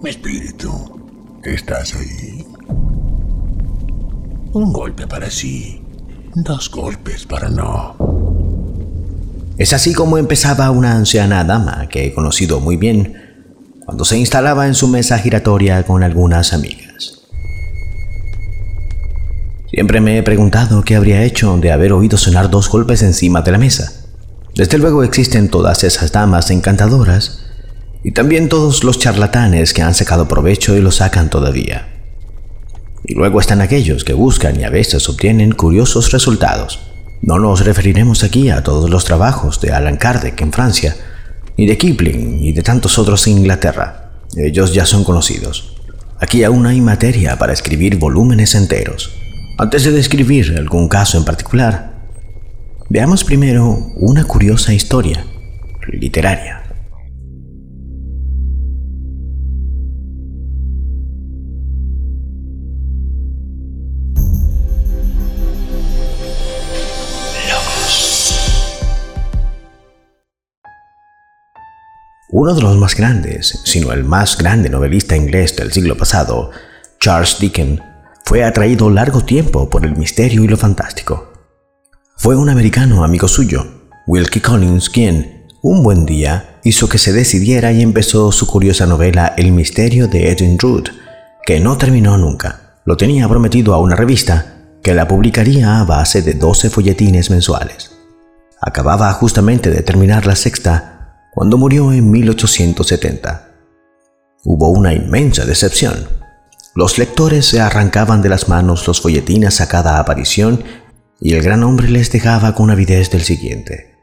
Mi espíritu, ¿estás ahí? Un golpe para sí, dos golpes para no. Es así como empezaba una anciana dama que he conocido muy bien cuando se instalaba en su mesa giratoria con algunas amigas. Siempre me he preguntado qué habría hecho de haber oído sonar dos golpes encima de la mesa. Desde luego existen todas esas damas encantadoras y también todos los charlatanes que han sacado provecho y lo sacan todavía. Y luego están aquellos que buscan y a veces obtienen curiosos resultados. No nos referiremos aquí a todos los trabajos de Alan Kardec en Francia, ni de Kipling y de tantos otros en Inglaterra. Ellos ya son conocidos. Aquí aún hay materia para escribir volúmenes enteros. Antes de describir algún caso en particular, veamos primero una curiosa historia literaria. Uno de los más grandes, sino el más grande novelista inglés del siglo pasado, Charles Dickens, fue atraído largo tiempo por el misterio y lo fantástico. Fue un americano amigo suyo, Wilkie Collins, quien, un buen día, hizo que se decidiera y empezó su curiosa novela El misterio de Edwin Drood, que no terminó nunca. Lo tenía prometido a una revista que la publicaría a base de 12 folletines mensuales. Acababa justamente de terminar la sexta cuando murió en 1870. Hubo una inmensa decepción. Los lectores se arrancaban de las manos los folletines a cada aparición y el gran hombre les dejaba con avidez del siguiente.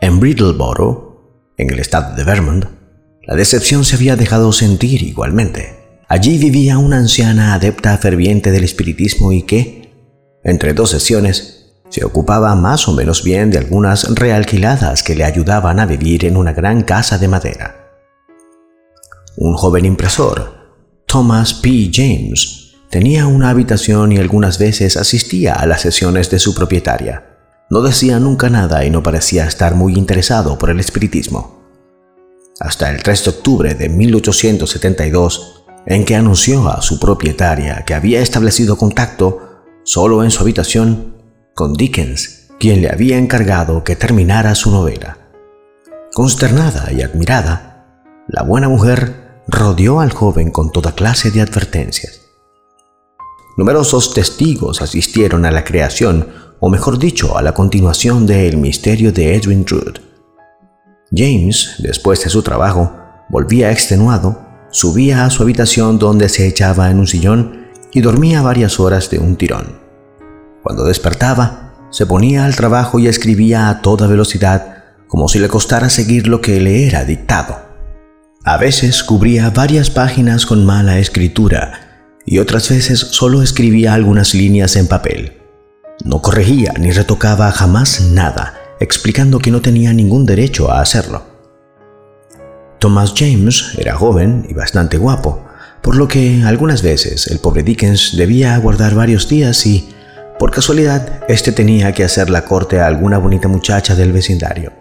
En Brittleboro, en el estado de Vermont, la decepción se había dejado sentir igualmente. Allí vivía una anciana adepta ferviente del espiritismo y que, entre dos sesiones, se ocupaba más o menos bien de algunas realquiladas que le ayudaban a vivir en una gran casa de madera. Un joven impresor, Thomas P. James, tenía una habitación y algunas veces asistía a las sesiones de su propietaria. No decía nunca nada y no parecía estar muy interesado por el espiritismo. Hasta el 3 de octubre de 1872, en que anunció a su propietaria que había establecido contacto solo en su habitación con Dickens, quien le había encargado que terminara su novela. Consternada y admirada, la buena mujer rodeó al joven con toda clase de advertencias. Numerosos testigos asistieron a la creación, o mejor dicho, a la continuación de El misterio de Edwin Drood. James, después de su trabajo, volvía extenuado, subía a su habitación donde se echaba en un sillón y dormía varias horas de un tirón. Cuando despertaba, se ponía al trabajo y escribía a toda velocidad, como si le costara seguir lo que le era dictado. A veces cubría varias páginas con mala escritura y otras veces solo escribía algunas líneas en papel. No corregía ni retocaba jamás nada, explicando que no tenía ningún derecho a hacerlo. Thomas James era joven y bastante guapo, por lo que algunas veces el pobre Dickens debía aguardar varios días y, por casualidad, este tenía que hacer la corte a alguna bonita muchacha del vecindario.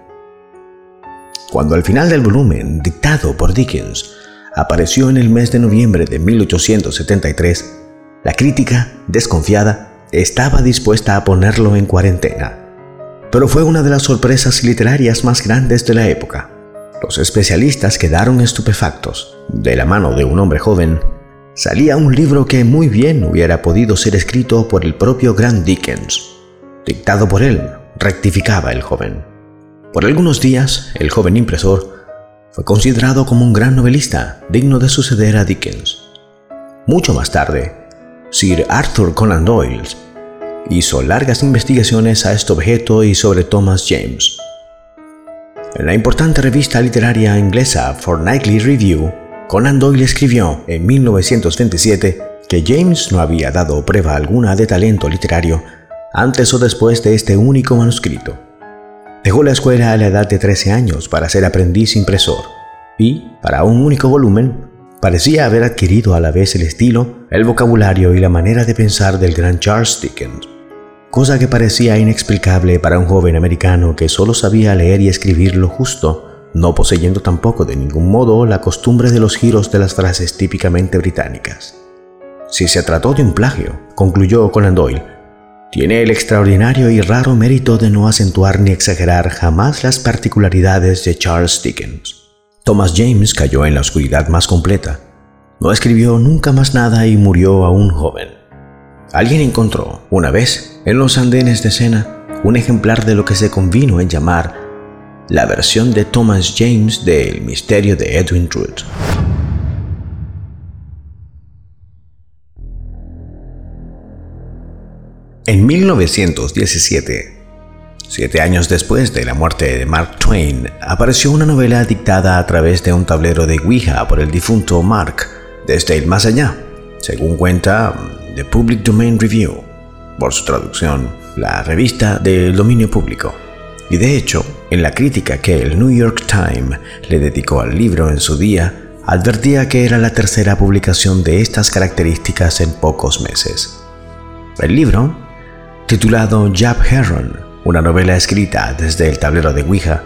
Cuando al final del volumen, dictado por Dickens, apareció en el mes de noviembre de 1873, la crítica, desconfiada, estaba dispuesta a ponerlo en cuarentena. Pero fue una de las sorpresas literarias más grandes de la época. Los especialistas quedaron estupefactos. De la mano de un hombre joven, salía un libro que muy bien hubiera podido ser escrito por el propio Grant Dickens. Dictado por él, rectificaba el joven. Por algunos días, el joven impresor fue considerado como un gran novelista digno de suceder a Dickens. Mucho más tarde, Sir Arthur Conan Doyle hizo largas investigaciones a este objeto y sobre Thomas James. En la importante revista literaria inglesa Fortnightly Review, Conan Doyle escribió en 1927 que James no había dado prueba alguna de talento literario antes o después de este único manuscrito. Dejó la escuela a la edad de 13 años para ser aprendiz impresor y, para un único volumen, parecía haber adquirido a la vez el estilo, el vocabulario y la manera de pensar del gran Charles Dickens, cosa que parecía inexplicable para un joven americano que solo sabía leer y escribir lo justo no poseyendo tampoco de ningún modo la costumbre de los giros de las frases típicamente británicas. Si se trató de un plagio, concluyó Conan Doyle, tiene el extraordinario y raro mérito de no acentuar ni exagerar jamás las particularidades de Charles Dickens. Thomas James cayó en la oscuridad más completa. No escribió nunca más nada y murió aún joven. Alguien encontró, una vez, en los andenes de Sena, un ejemplar de lo que se convino en llamar la versión de Thomas James de El misterio de Edwin Drood. En 1917, siete años después de la muerte de Mark Twain, apareció una novela dictada a través de un tablero de Ouija por el difunto Mark desde el más allá, según cuenta The Public Domain Review, por su traducción, la revista del dominio público. Y de hecho, en la crítica que el New York Times le dedicó al libro en su día, advertía que era la tercera publicación de estas características en pocos meses. El libro titulado Jab Heron, una novela escrita desde el tablero de Ouija,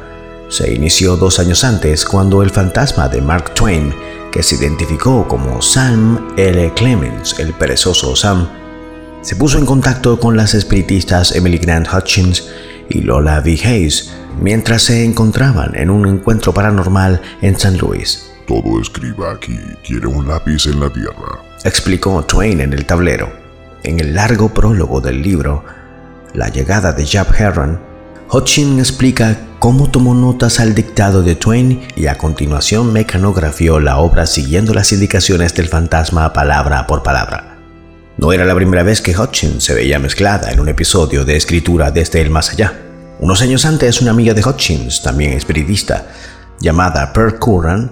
se inició dos años antes cuando el fantasma de Mark Twain, que se identificó como Sam L. Clemens, el perezoso Sam, se puso en contacto con las espiritistas Emily Grant Hutchins y Lola V. Hayes mientras se encontraban en un encuentro paranormal en San Luis. Todo escriba aquí quiere un lápiz en la tierra, explicó Twain en el tablero. En el largo prólogo del libro, La llegada de Jab Heron, Hodgkin explica cómo tomó notas al dictado de Twain y a continuación mecanografió la obra siguiendo las indicaciones del fantasma palabra por palabra. No era la primera vez que Hodgkin se veía mezclada en un episodio de escritura desde el más allá. Unos años antes, una amiga de Hodgkins, también espiritista, llamada Pearl Curran,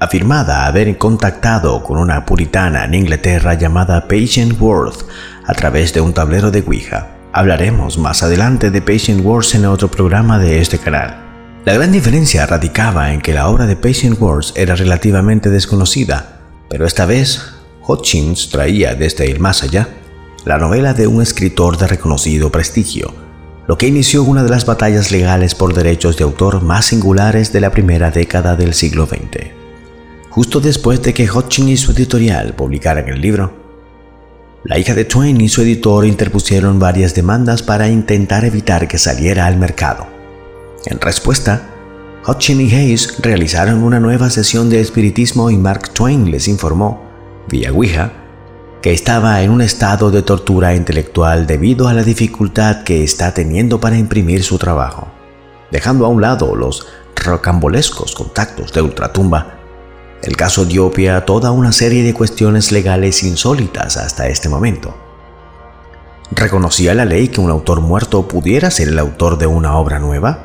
afirmada haber contactado con una puritana en Inglaterra llamada Patient Worth a través de un tablero de Ouija. Hablaremos más adelante de Patient Worth en otro programa de este canal. La gran diferencia radicaba en que la obra de Patient Worth era relativamente desconocida, pero esta vez Hutchins traía desde el más allá la novela de un escritor de reconocido prestigio, lo que inició una de las batallas legales por derechos de autor más singulares de la primera década del siglo XX justo después de que Hodgkin y su editorial publicaran el libro. La hija de Twain y su editor interpusieron varias demandas para intentar evitar que saliera al mercado. En respuesta, Hodgkin y Hayes realizaron una nueva sesión de espiritismo y Mark Twain les informó, que estaba en un estado de tortura intelectual debido a la dificultad que está teniendo para imprimir su trabajo, dejando a un lado los rocambolescos contactos de ultratumba el caso dio pie a toda una serie de cuestiones legales insólitas hasta este momento. ¿Reconocía la ley que un autor muerto pudiera ser el autor de una obra nueva?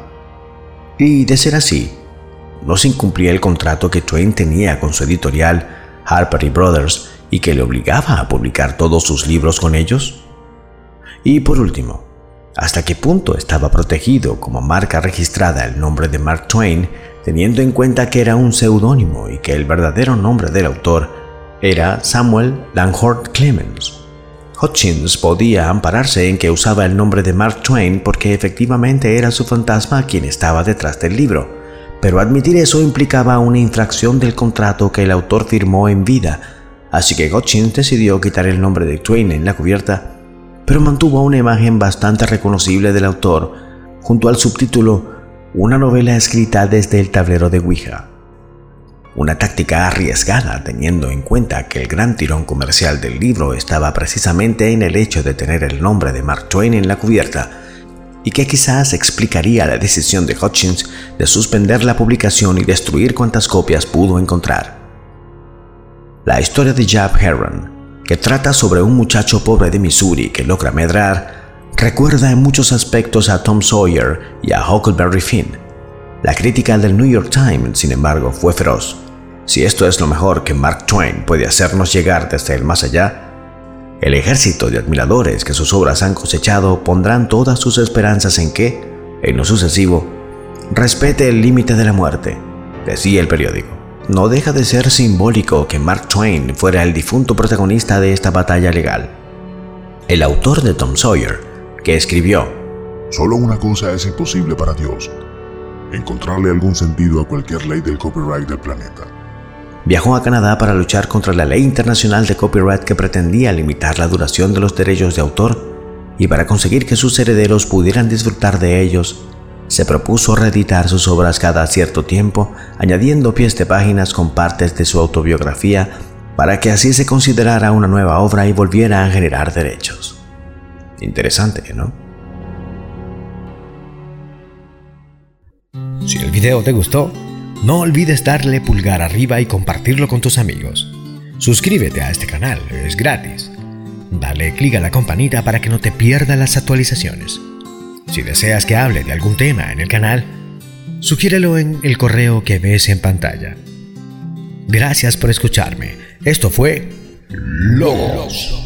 Y de ser así, ¿no se incumplía el contrato que Twain tenía con su editorial Harper Brothers y que le obligaba a publicar todos sus libros con ellos? Y por último, ¿hasta qué punto estaba protegido como marca registrada el nombre de Mark Twain teniendo en cuenta que era un seudónimo y que el verdadero nombre del autor era Samuel Langhort Clemens. Hutchins podía ampararse en que usaba el nombre de Mark Twain porque efectivamente era su fantasma quien estaba detrás del libro, pero admitir eso implicaba una infracción del contrato que el autor firmó en vida, así que Hutchins decidió quitar el nombre de Twain en la cubierta, pero mantuvo una imagen bastante reconocible del autor junto al subtítulo una novela escrita desde el tablero de Ouija. Una táctica arriesgada teniendo en cuenta que el gran tirón comercial del libro estaba precisamente en el hecho de tener el nombre de Mark Twain en la cubierta y que quizás explicaría la decisión de Hutchins de suspender la publicación y destruir cuantas copias pudo encontrar. La historia de Jab Heron, que trata sobre un muchacho pobre de Missouri que logra medrar, recuerda en muchos aspectos a Tom Sawyer y a Huckleberry Finn. La crítica del New York Times, sin embargo, fue feroz. Si esto es lo mejor que Mark Twain puede hacernos llegar desde el más allá, el ejército de admiradores que sus obras han cosechado pondrán todas sus esperanzas en que, en lo sucesivo, respete el límite de la muerte, decía el periódico. No deja de ser simbólico que Mark Twain fuera el difunto protagonista de esta batalla legal. El autor de Tom Sawyer que escribió, Solo una cosa es imposible para Dios, encontrarle algún sentido a cualquier ley del copyright del planeta. Viajó a Canadá para luchar contra la ley internacional de copyright que pretendía limitar la duración de los derechos de autor y para conseguir que sus herederos pudieran disfrutar de ellos, se propuso reeditar sus obras cada cierto tiempo, añadiendo pies de páginas con partes de su autobiografía para que así se considerara una nueva obra y volviera a generar derechos. Interesante, ¿no? Si el video te gustó, no olvides darle pulgar arriba y compartirlo con tus amigos. Suscríbete a este canal, es gratis. Dale clic a la campanita para que no te pierdas las actualizaciones. Si deseas que hable de algún tema en el canal, sugiérelo en el correo que ves en pantalla. Gracias por escucharme. Esto fue Logos.